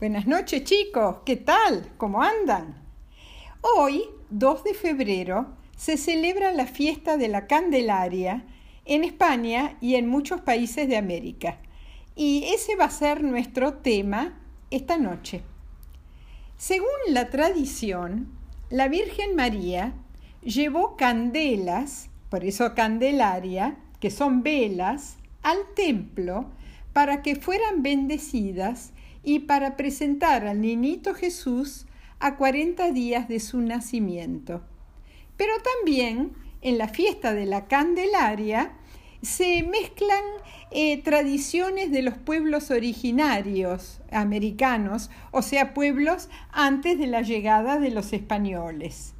Buenas noches chicos, ¿qué tal? ¿Cómo andan? Hoy, 2 de febrero, se celebra la fiesta de la Candelaria en España y en muchos países de América. Y ese va a ser nuestro tema esta noche. Según la tradición, la Virgen María llevó candelas, por eso Candelaria, que son velas, al templo para que fueran bendecidas y para presentar al niñito Jesús a 40 días de su nacimiento. Pero también en la fiesta de la Candelaria se mezclan eh, tradiciones de los pueblos originarios americanos, o sea, pueblos antes de la llegada de los españoles.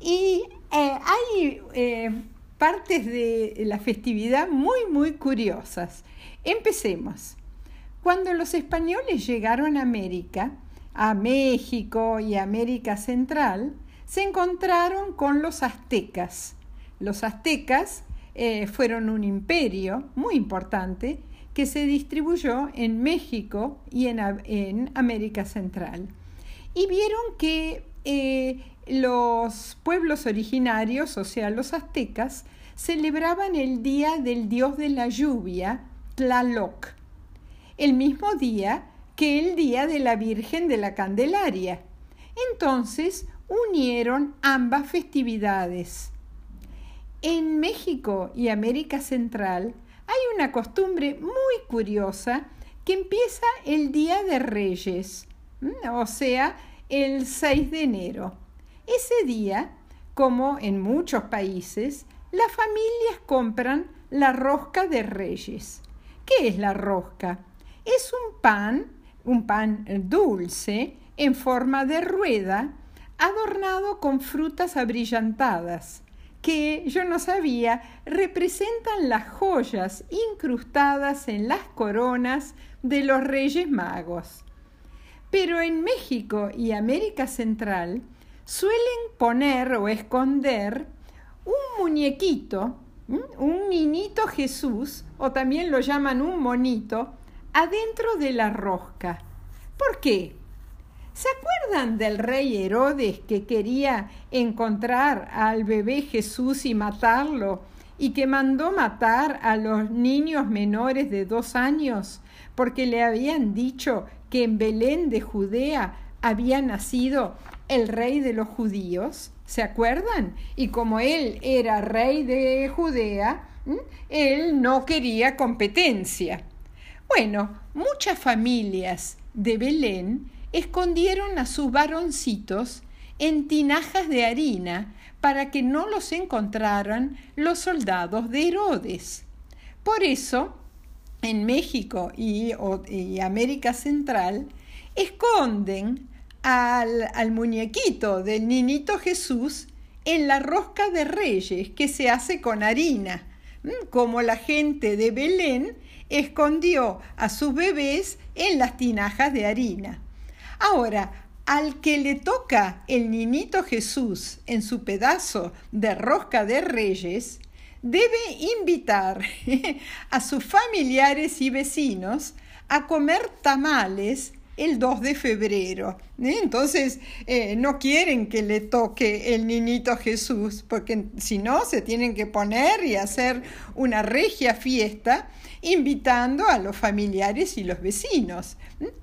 Y eh, hay eh, partes de la festividad muy, muy curiosas. Empecemos. Cuando los españoles llegaron a América, a México y América Central, se encontraron con los aztecas. Los aztecas eh, fueron un imperio muy importante que se distribuyó en México y en, América Central. Y vieron que eh, los pueblos originarios, o sea, los aztecas, celebraban el día del dios de la lluvia, Tlaloc el mismo día que el día de la Virgen de la Candelaria. Entonces unieron ambas festividades. En México y América Central hay una costumbre muy curiosa que empieza el Día de Reyes, o sea, el 6 de enero. Ese día, como en muchos países, las familias compran la rosca de Reyes. ¿Qué es la rosca? Es un pan, un pan dulce, en forma de rueda, adornado con frutas abrillantadas, que yo no sabía representan las joyas incrustadas en las coronas de los Reyes Magos. Pero en México y América Central suelen poner o esconder un muñequito, un niñito Jesús, o también lo llaman un monito, adentro de la rosca. ¿Por qué? ¿Se acuerdan del rey Herodes que quería encontrar al bebé Jesús y matarlo y que mandó matar a los niños menores de dos años porque le habían dicho que en Belén de Judea había nacido el rey de los judíos? ¿Se acuerdan? Y como él era rey de Judea, él no quería competencia. Bueno, muchas familias de Belén escondieron a sus varoncitos en tinajas de harina para que no los encontraran los soldados de Herodes. Por eso, en México y, América Central, esconden al, al, muñequito del niñito Jesús en la rosca de reyes que se hace con harina, como la gente de Belén escondió a sus bebés en las tinajas de harina. Ahora, al que le toca el niñito Jesús en su pedazo de rosca de reyes, debe invitar a sus familiares y vecinos a comer tamales el 2 de febrero. ¿eh? Entonces, eh, no quieren que le toque el niñito Jesús, porque si no, se tienen que poner y hacer una regia fiesta invitando a los familiares y los vecinos.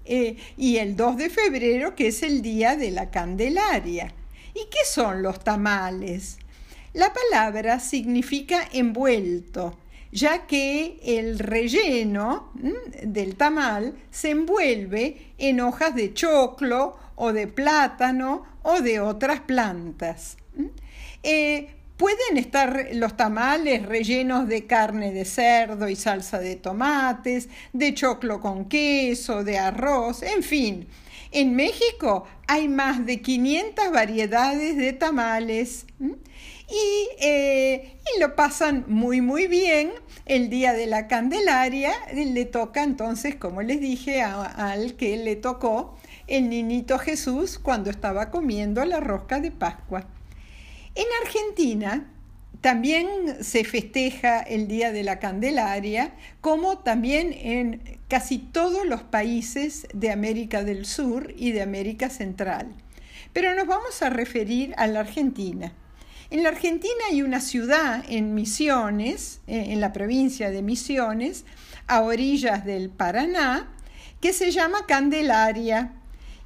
Eh, y el 2 de febrero, que es el día de la Candelaria. ¿Y qué son los tamales? La palabra significa envuelto, ya que el relleno del tamal se envuelve en hojas de choclo o de plátano o de otras plantas. Eh, Pueden estar los tamales rellenos de carne de cerdo y salsa de tomates, de choclo con queso, de arroz, en fin. En México hay más de 500 variedades de tamales y, eh, y, lo pasan muy muy bien. El día de la Candelaria le toca entonces, como les dije, al que le tocó el niñito Jesús cuando estaba comiendo la rosca de Pascua. En Argentina también se festeja el Día de la Candelaria, como también en casi todos los países de América del Sur y de América Central. Pero nos vamos a referir a la Argentina. En la Argentina hay una ciudad en Misiones, eh, en la provincia de Misiones, a orillas del Paraná, que se llama Candelaria.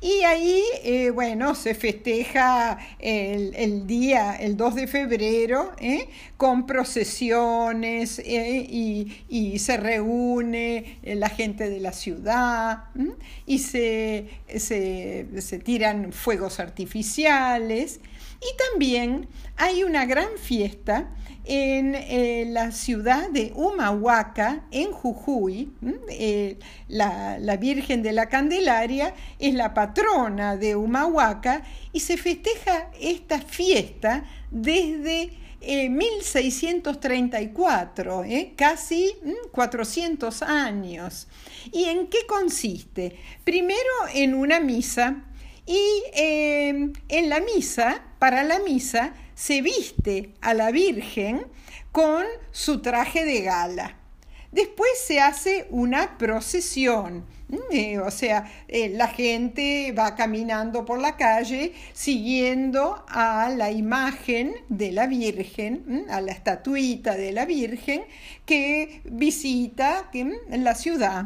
Y ahí, eh, bueno, se festeja el, día, el 2 de febrero, eh, con procesiones y, se reúne la gente de la ciudad y se, se tiran fuegos artificiales. Y también hay una gran fiesta en eh, la ciudad de Humahuaca, en Jujuy. Eh, la, Virgen de la Candelaria es la patrona de Humahuaca y se festeja esta fiesta desde 1634, eh, casi 400 años. ¿Y en qué consiste? Primero en una misa y en la misa para la misa se viste a la Virgen con su traje de gala. Después se hace una procesión, eh, o sea, eh, la gente va caminando por la calle siguiendo a la imagen de la Virgen, a la estatuita de la Virgen que visita la ciudad.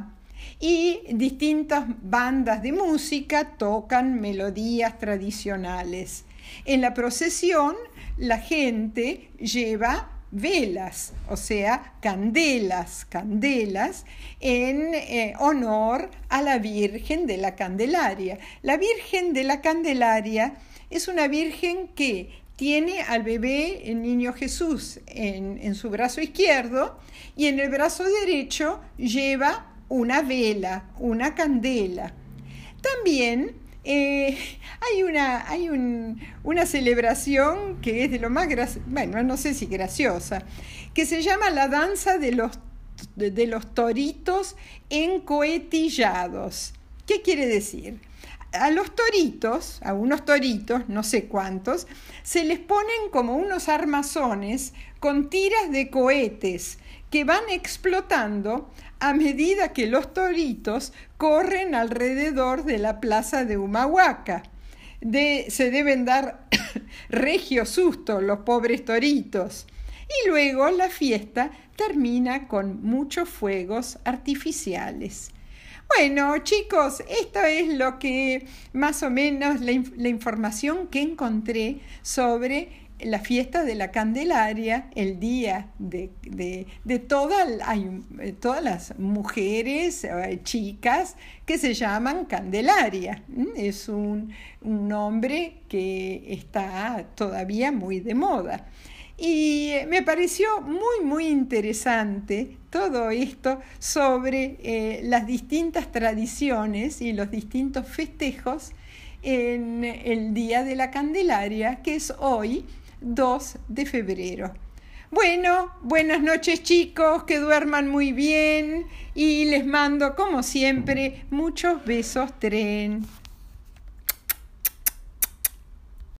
Y distintas bandas de música tocan melodías tradicionales. En la procesión la gente lleva velas, o sea, candelas, candelas, en eh, honor a la Virgen de la Candelaria. La Virgen de la Candelaria es una Virgen que tiene al bebé, el niño Jesús, en, en su brazo izquierdo y en el brazo derecho lleva una vela, una candela. También eh, hay una, hay una celebración que es de lo más bueno, no sé si graciosa, que se llama la danza de los, de, los toritos encoetillados. ¿Qué quiere decir? a los toritos, a unos toritos, no sé cuántos, se les ponen como unos armazones con tiras de cohetes que van explotando a medida que los toritos corren alrededor de la plaza de Humahuaca. se deben dar regio susto los pobres toritos. Y luego la fiesta termina con muchos fuegos artificiales. Bueno, chicos, esto es lo que más o menos la, la información que encontré sobre la fiesta de la Candelaria, el día de, de, de todas las mujeres, eh, chicas, que se llaman Candelaria. Es un, nombre que está todavía muy de moda. Y me pareció muy, muy interesante todo esto sobre eh, las distintas tradiciones y los distintos festejos en el Día de la Candelaria, que es hoy, 2 de febrero. Bueno, buenas noches chicos, que duerman muy bien y les mando como siempre muchos besos tren.